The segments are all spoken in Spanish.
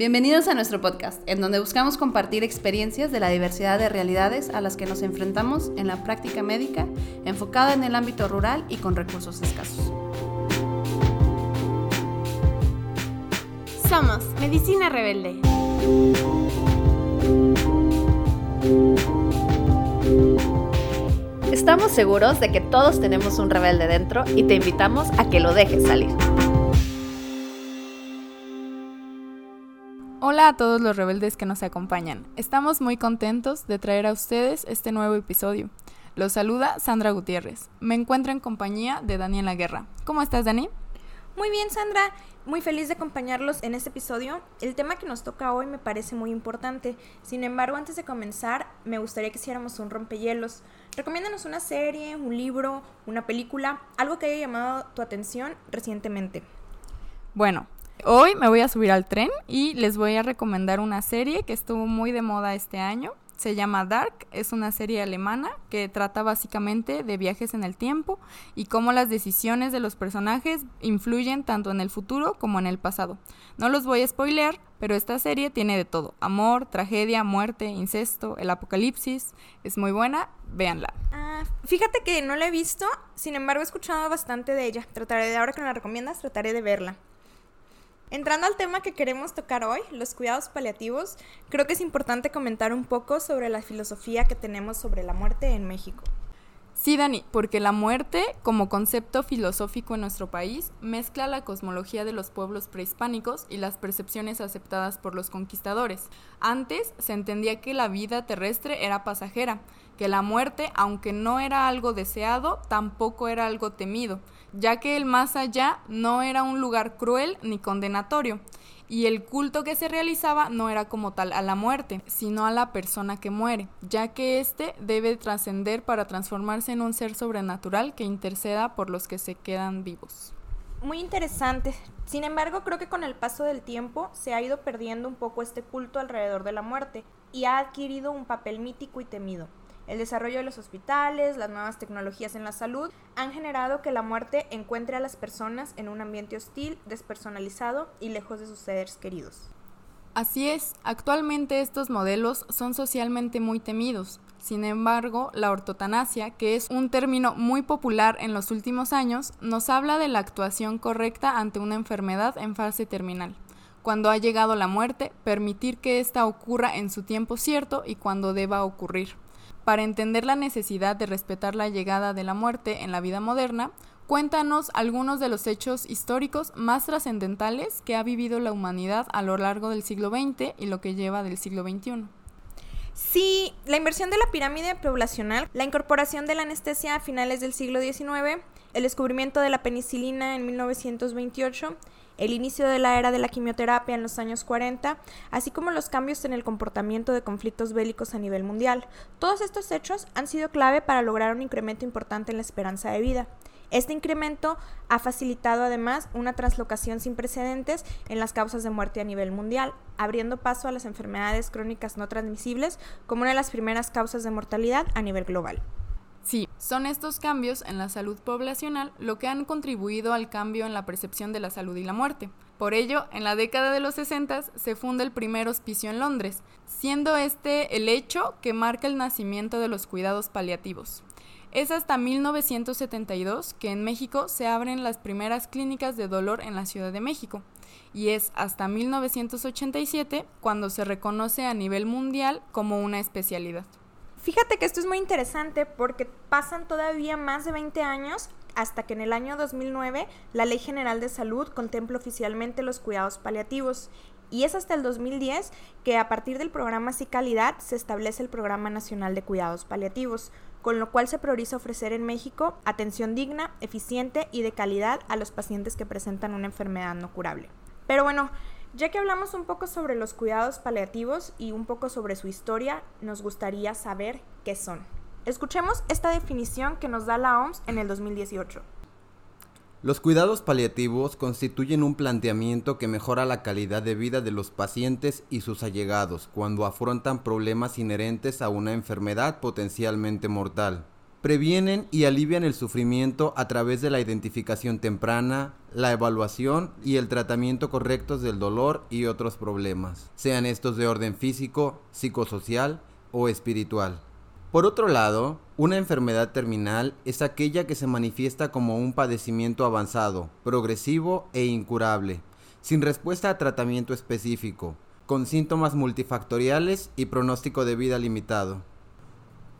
Bienvenidos a nuestro podcast, en donde buscamos compartir experiencias de la diversidad de realidades a las que nos enfrentamos en la práctica médica, enfocada en el ámbito rural y con recursos escasos. Somos Medicina Rebelde. Estamos seguros de que todos tenemos un rebelde dentro y te invitamos a que lo dejes salir. Hola a todos los rebeldes que nos acompañan. Estamos muy contentos de traer a ustedes este nuevo episodio. Los saluda Sandra Gutiérrez. Me encuentro en compañía de Daniela Guerra. ¿Cómo estás, Dani? Muy bien, Sandra. Muy feliz de acompañarlos en este episodio. El tema que nos toca hoy me parece muy importante. Sin embargo, antes de comenzar, me gustaría que hiciéramos un rompehielos. Recomiéndanos una serie, un libro, una película, algo que haya llamado tu atención recientemente. Bueno, hoy me voy a subir al tren y les voy a recomendar una serie que estuvo muy de moda este año se llama Dark, es una serie alemana que trata básicamente de viajes en el tiempo y cómo las decisiones de los personajes influyen tanto en el futuro como en el pasado. No los voy a spoilear, pero esta serie tiene de todo, amor, tragedia, muerte, incesto, el apocalipsis, es muy buena, véanla. Ah, fíjate que no la he visto, sin embargo he escuchado bastante de ella, trataré de, ahora que me la recomiendas, trataré de verla. Entrando al tema que queremos tocar hoy, los cuidados paliativos, creo que es importante comentar un poco sobre la filosofía que tenemos sobre la muerte en México. Sí, Dani, porque la muerte, como concepto filosófico en nuestro país, mezcla la cosmología de los pueblos prehispánicos y las percepciones aceptadas por los conquistadores. Antes se entendía que la vida terrestre era pasajera, que la muerte, aunque no era algo deseado, tampoco era algo temido, ya que el más allá no era un lugar cruel ni condenatorio y el culto que se realizaba no era como tal a la muerte, sino a la persona que muere, ya que éste debe trascender para transformarse en un ser sobrenatural que interceda por los que se quedan vivos. Muy interesante. Sin embargo, creo que con el paso del tiempo se ha ido perdiendo un poco este culto alrededor de la muerte y ha adquirido un papel mítico y temido. El desarrollo de los hospitales, las nuevas tecnologías en la salud han generado que la muerte encuentre a las personas en un ambiente hostil, despersonalizado y lejos de sus seres queridos. Así es, actualmente estos modelos son socialmente muy temidos. Sin embargo, la ortotanasia, que es un término muy popular en los últimos años, nos habla de la actuación correcta ante una enfermedad en fase terminal. Cuando ha llegado la muerte, permitir que ésta ocurra en su tiempo cierto y cuando deba ocurrir. Para entender la necesidad de respetar la llegada de la muerte en la vida moderna, cuéntanos algunos de los hechos históricos más trascendentales que ha vivido la humanidad a lo largo del siglo XX y lo que lleva del siglo XXI. Sí, la inversión de la pirámide poblacional, la incorporación de la anestesia a finales del siglo XIX, el descubrimiento de la penicilina en 1928, el inicio de la era de la quimioterapia en los años 40, así como los cambios en el comportamiento de conflictos bélicos a nivel mundial. Todos estos hechos han sido clave para lograr un incremento importante en la esperanza de vida. Este incremento ha facilitado además una translocación sin precedentes en las causas de muerte a nivel mundial, abriendo paso a las enfermedades crónicas no transmisibles como una de las primeras causas de mortalidad a nivel global. Sí, son estos cambios en la salud poblacional lo que han contribuido al cambio en la percepción de la salud y la muerte. Por ello, en la década de los 60 se funda el primer hospicio en Londres, siendo este el hecho que marca el nacimiento de los cuidados paliativos. Es hasta 1972 que en México se abren las primeras clínicas de dolor en la Ciudad de México y es hasta 1987 cuando se reconoce a nivel mundial como una especialidad. Fíjate que esto es muy interesante porque pasan todavía más de 20 años hasta que en el año 2009 la Ley General de Salud contempla oficialmente los cuidados paliativos y es hasta el 2010 que a partir del programa Sí Calidad se establece el Programa Nacional de Cuidados Paliativos, con lo cual se prioriza ofrecer en México atención digna, eficiente y de calidad a los pacientes que presentan una enfermedad no curable. Pero bueno, ya que hablamos un poco sobre los cuidados paliativos y un poco sobre su historia, nos gustaría saber qué son. Escuchemos esta definición que nos da la OMS en el 2018. Los cuidados paliativos constituyen un planteamiento que mejora la calidad de vida de los pacientes y sus allegados cuando afrontan problemas inherentes a una enfermedad potencialmente mortal. previenen y alivian el sufrimiento a través de la identificación temprana, la evaluación y el tratamiento correctos del dolor y otros problemas, sean estos de orden físico, psicosocial o espiritual. Por otro lado, una enfermedad terminal es aquella que se manifiesta como un padecimiento avanzado, progresivo e incurable, sin respuesta a tratamiento específico, con síntomas multifactoriales y pronóstico de vida limitado.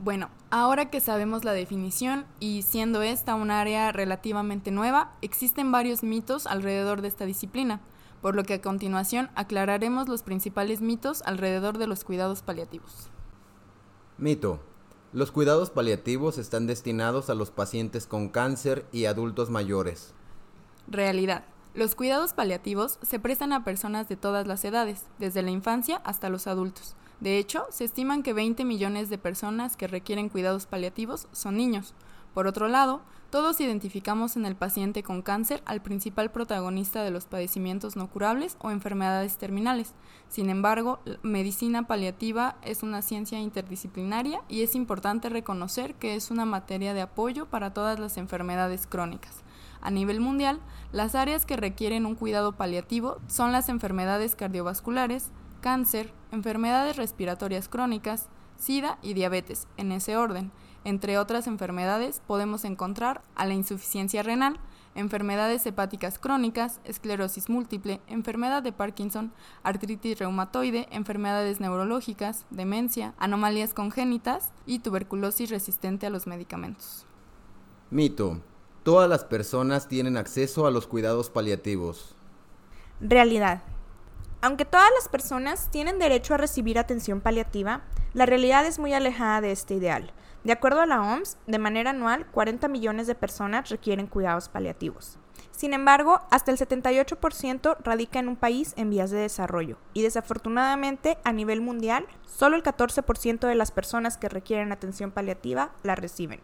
Bueno, ahora que sabemos la definición y siendo esta un área relativamente nueva, existen varios mitos alrededor de esta disciplina, por lo que a continuación aclararemos los principales mitos alrededor de los cuidados paliativos. Mito. Los cuidados paliativos están destinados a los pacientes con cáncer y adultos mayores. Realidad. Los cuidados paliativos se prestan a personas de todas las edades, desde la infancia hasta los adultos. De hecho, se estiman que 20 millones de personas que requieren cuidados paliativos son niños. Por otro lado, todos identificamos en el paciente con cáncer al principal protagonista de los padecimientos no curables o enfermedades terminales. Sin embargo, medicina paliativa es una ciencia interdisciplinaria y es importante reconocer que es una materia de apoyo para todas las enfermedades crónicas. A nivel mundial, las áreas que requieren un cuidado paliativo son las enfermedades cardiovasculares, cáncer, enfermedades respiratorias crónicas, SIDA y diabetes, en ese orden. Entre otras enfermedades podemos encontrar a la insuficiencia renal, enfermedades hepáticas crónicas, esclerosis múltiple, enfermedad de Parkinson, artritis reumatoide, enfermedades neurológicas, demencia, anomalías congénitas y tuberculosis resistente a los medicamentos. Mito. Todas las personas tienen acceso a los cuidados paliativos. Realidad. Aunque todas las personas tienen derecho a recibir atención paliativa, la realidad es muy alejada de este ideal. De acuerdo a la OMS, de manera anual, 40 millones de personas requieren cuidados paliativos. Sin embargo, hasta el 78% radica en un país en vías de desarrollo y desafortunadamente a nivel mundial, solo el 14% de las personas que requieren atención paliativa la reciben.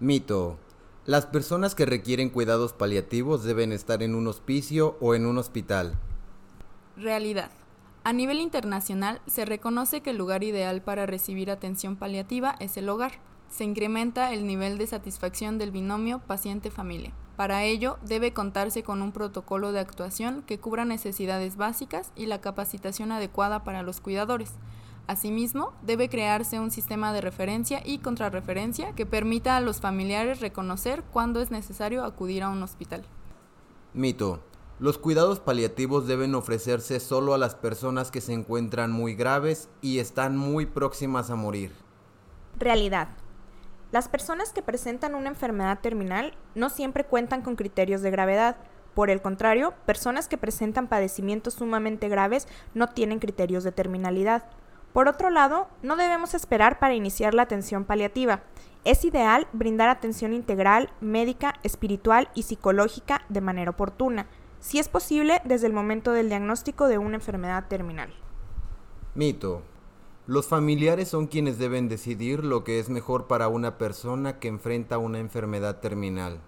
Mito. Las personas que requieren cuidados paliativos deben estar en un hospicio o en un hospital. Realidad. A nivel internacional, se reconoce que el lugar ideal para recibir atención paliativa es el hogar. Se incrementa el nivel de satisfacción del binomio paciente-familia. Para ello, debe contarse con un protocolo de actuación que cubra necesidades básicas y la capacitación adecuada para los cuidadores. Asimismo, debe crearse un sistema de referencia y contrarreferencia que permita a los familiares reconocer cuándo es necesario acudir a un hospital. Mito. Los cuidados paliativos deben ofrecerse solo a las personas que se encuentran muy graves y están muy próximas a morir. Realidad. Las personas que presentan una enfermedad terminal no siempre cuentan con criterios de gravedad. Por el contrario, personas que presentan padecimientos sumamente graves no tienen criterios de terminalidad. Por otro lado, no debemos esperar para iniciar la atención paliativa. Es ideal brindar atención integral, médica, espiritual y psicológica de manera oportuna si es posible desde el momento del diagnóstico de una enfermedad terminal. Mito. Los familiares son quienes deben decidir lo que es mejor para una persona que enfrenta una enfermedad terminal.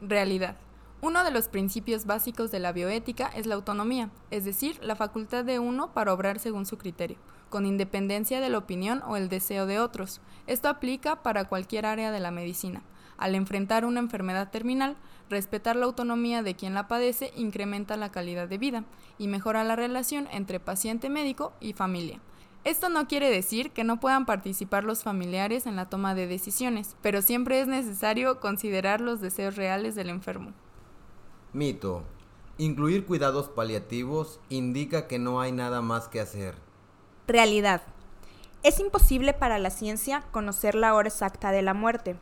Realidad. Uno de los principios básicos de la bioética es la autonomía, es decir, la facultad de uno para obrar según su criterio, con independencia de la opinión o el deseo de otros. Esto aplica para cualquier área de la medicina. Al enfrentar una enfermedad terminal, respetar la autonomía de quien la padece incrementa la calidad de vida y mejora la relación entre paciente médico y familia. Esto no quiere decir que no puedan participar los familiares en la toma de decisiones, pero siempre es necesario considerar los deseos reales del enfermo. Mito. Incluir cuidados paliativos indica que no hay nada más que hacer. Realidad. Es imposible para la ciencia conocer la hora exacta de la muerte.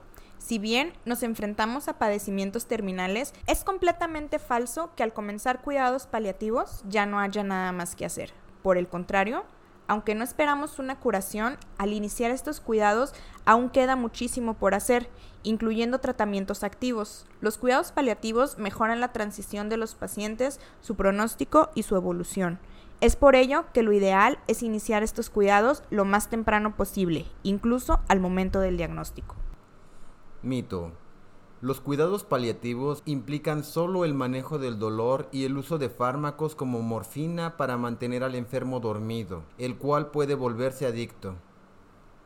Si bien nos enfrentamos a padecimientos terminales, es completamente falso que al comenzar cuidados paliativos ya no haya nada más que hacer. Por el contrario, aunque no esperamos una curación, al iniciar estos cuidados aún queda muchísimo por hacer, incluyendo tratamientos activos. Los cuidados paliativos mejoran la transición de los pacientes, su pronóstico y su evolución. Es por ello que lo ideal es iniciar estos cuidados lo más temprano posible, incluso al momento del diagnóstico. Mito. Los cuidados paliativos implican solo el manejo del dolor y el uso de fármacos como morfina para mantener al enfermo dormido, el cual puede volverse adicto.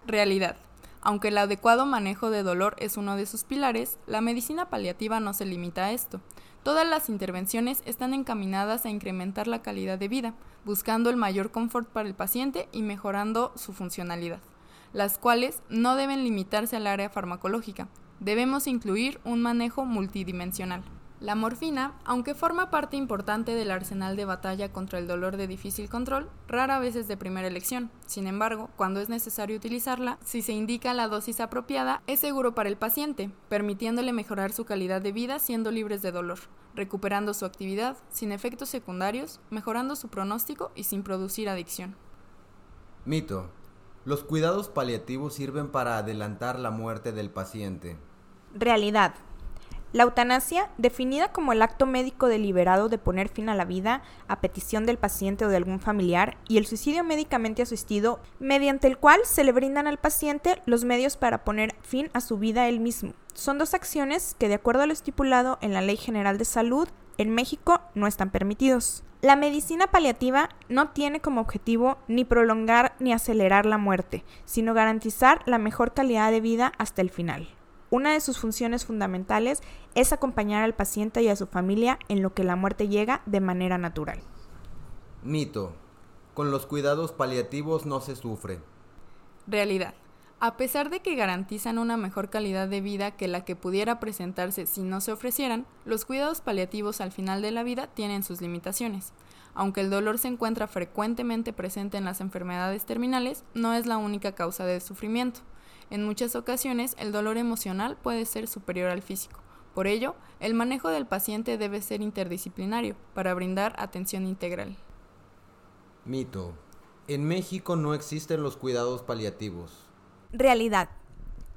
Realidad. Aunque el adecuado manejo de dolor es uno de sus pilares, la medicina paliativa no se limita a esto. Todas las intervenciones están encaminadas a incrementar la calidad de vida, buscando el mayor confort para el paciente y mejorando su funcionalidad, las cuales no deben limitarse al área farmacológica. Debemos incluir un manejo multidimensional. La morfina, aunque forma parte importante del arsenal de batalla contra el dolor de difícil control, rara vez es de primera elección. Sin embargo, cuando es necesario utilizarla, si se indica la dosis apropiada, es seguro para el paciente, permitiéndole mejorar su calidad de vida siendo libres de dolor, recuperando su actividad, sin efectos secundarios, mejorando su pronóstico y sin producir adicción. Mito. Los cuidados paliativos sirven para adelantar la muerte del paciente. Realidad. La eutanasia, definida como el acto médico deliberado de poner fin a la vida a petición del paciente o de algún familiar, y el suicidio médicamente asistido, mediante el cual se le brindan al paciente los medios para poner fin a su vida él mismo. Son dos acciones que, de acuerdo a lo estipulado en la Ley General de Salud, en México no están permitidos. La medicina paliativa no tiene como objetivo ni prolongar ni acelerar la muerte, sino garantizar la mejor calidad de vida hasta el final. Una de sus funciones fundamentales es acompañar al paciente y a su familia en lo que la muerte llega de manera natural. Mito. Con los cuidados paliativos no se sufre. Realidad. A pesar de que garantizan una mejor calidad de vida que la que pudiera presentarse si no se ofrecieran, los cuidados paliativos al final de la vida tienen sus limitaciones. Aunque el dolor se encuentra frecuentemente presente en las enfermedades terminales, no es la única causa de sufrimiento. En muchas ocasiones el dolor emocional puede ser superior al físico. Por ello, el manejo del paciente debe ser interdisciplinario para brindar atención integral. Mito. En México no existen los cuidados paliativos. Realidad.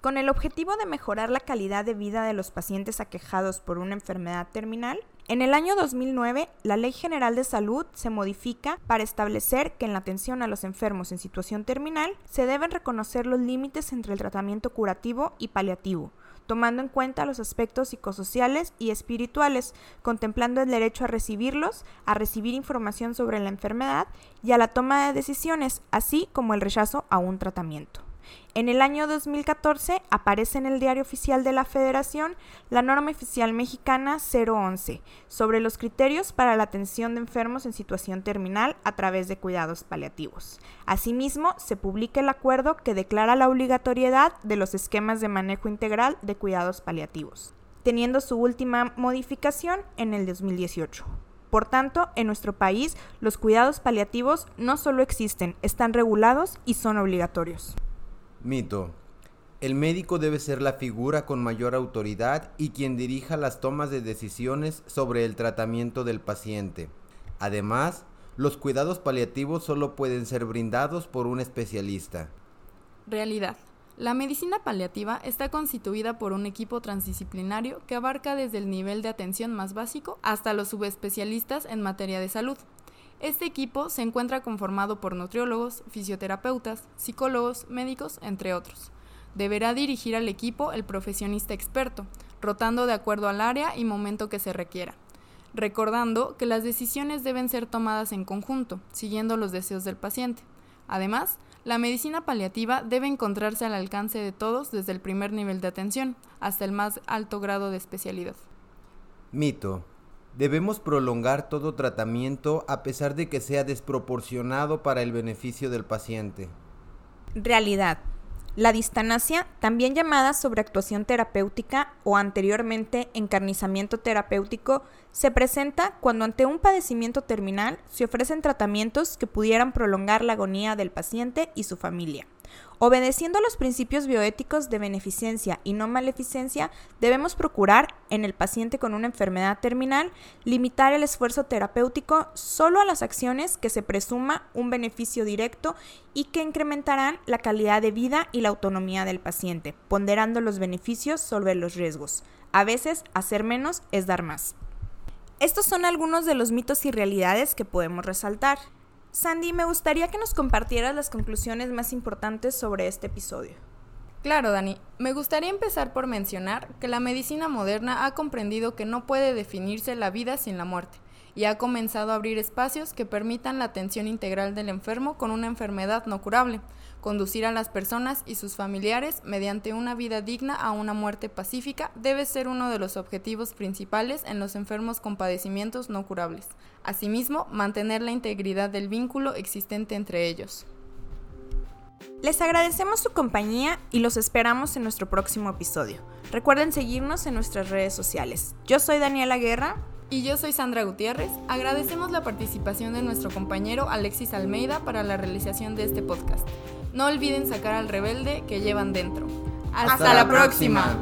Con el objetivo de mejorar la calidad de vida de los pacientes aquejados por una enfermedad terminal, en el año 2009, la Ley General de Salud se modifica para establecer que en la atención a los enfermos en situación terminal se deben reconocer los límites entre el tratamiento curativo y paliativo, tomando en cuenta los aspectos psicosociales y espirituales, contemplando el derecho a recibirlos, a recibir información sobre la enfermedad y a la toma de decisiones, así como el rechazo a un tratamiento. En el año 2014 aparece en el Diario Oficial de la Federación la norma oficial mexicana 011 sobre los criterios para la atención de enfermos en situación terminal a través de cuidados paliativos. Asimismo, se publica el acuerdo que declara la obligatoriedad de los esquemas de manejo integral de cuidados paliativos, teniendo su última modificación en el 2018. Por tanto, en nuestro país, los cuidados paliativos no solo existen, están regulados y son obligatorios. Mito. El médico debe ser la figura con mayor autoridad y quien dirija las tomas de decisiones sobre el tratamiento del paciente. Además, los cuidados paliativos solo pueden ser brindados por un especialista. Realidad. La medicina paliativa está constituida por un equipo transdisciplinario que abarca desde el nivel de atención más básico hasta los subespecialistas en materia de salud. Este equipo se encuentra conformado por nutriólogos, fisioterapeutas, psicólogos, médicos, entre otros. Deberá dirigir al equipo el profesionista experto, rotando de acuerdo al área y momento que se requiera, recordando que las decisiones deben ser tomadas en conjunto, siguiendo los deseos del paciente. Además, la medicina paliativa debe encontrarse al alcance de todos desde el primer nivel de atención hasta el más alto grado de especialidad. Mito. Debemos prolongar todo tratamiento a pesar de que sea desproporcionado para el beneficio del paciente. Realidad. La distanasia, también llamada sobreactuación terapéutica o anteriormente encarnizamiento terapéutico, se presenta cuando ante un padecimiento terminal se ofrecen tratamientos que pudieran prolongar la agonía del paciente y su familia. Obedeciendo los principios bioéticos de beneficencia y no maleficencia, debemos procurar, en el paciente con una enfermedad terminal, limitar el esfuerzo terapéutico solo a las acciones que se presuma un beneficio directo y que incrementarán la calidad de vida y la autonomía del paciente, ponderando los beneficios sobre los riesgos. A veces, hacer menos es dar más. Estos son algunos de los mitos y realidades que podemos resaltar. Sandy, me gustaría que nos compartieras las conclusiones más importantes sobre este episodio. Claro, Dani. Me gustaría empezar por mencionar que la medicina moderna ha comprendido que no puede definirse la vida sin la muerte. y ha comenzado a abrir espacios que permitan la atención integral del enfermo con una enfermedad no curable, conducir a las personas y sus familiares mediante una vida digna a una muerte pacífica debe ser uno de los objetivos principales en los enfermos con padecimientos no curables. Asimismo, mantener la integridad del vínculo existente entre ellos. Les agradecemos su compañía y los esperamos en nuestro próximo episodio. Recuerden seguirnos en nuestras redes sociales. Yo soy Daniela Guerra. Y yo soy Sandra Gutiérrez. Agradecemos la participación de nuestro compañero Alexis Almeida para la realización de este podcast. No olviden sacar al rebelde que llevan dentro. Hasta, la, próxima.